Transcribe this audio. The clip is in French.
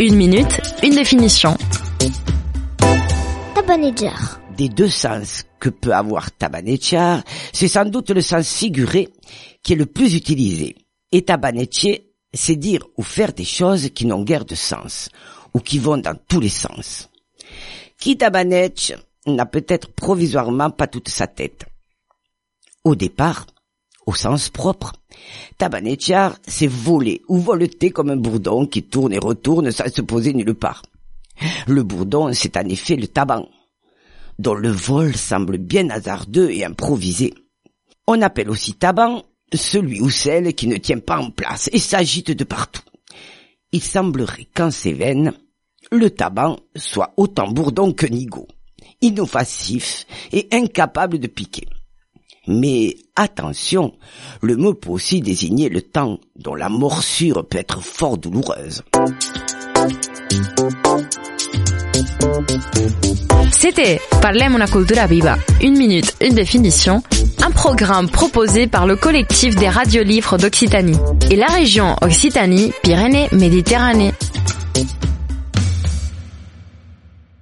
Une minute, une définition. Tabanetjar. Des deux sens que peut avoir tabanetjar, c'est sans doute le sens figuré qui est le plus utilisé. Et tabanetcher, c'est dire ou faire des choses qui n'ont guère de sens, ou qui vont dans tous les sens. Qui tabanetch n'a peut-être provisoirement pas toute sa tête. Au départ, au sens propre, tabanetchar, c'est voler ou voleter comme un bourdon qui tourne et retourne sans se poser nulle part. Le bourdon, c'est en effet le taban, dont le vol semble bien hasardeux et improvisé. On appelle aussi taban celui ou celle qui ne tient pas en place et s'agite de partout. Il semblerait qu'en ces veines, le taban soit autant bourdon que nigo, inoffensif et incapable de piquer. Mais attention, le mot peut aussi désigner le temps dont la morsure peut être fort douloureuse. C'était Parlem una cultura viva. Une minute, une définition. Un programme proposé par le collectif des radios livres d'Occitanie et la région Occitanie-Pyrénées-Méditerranée.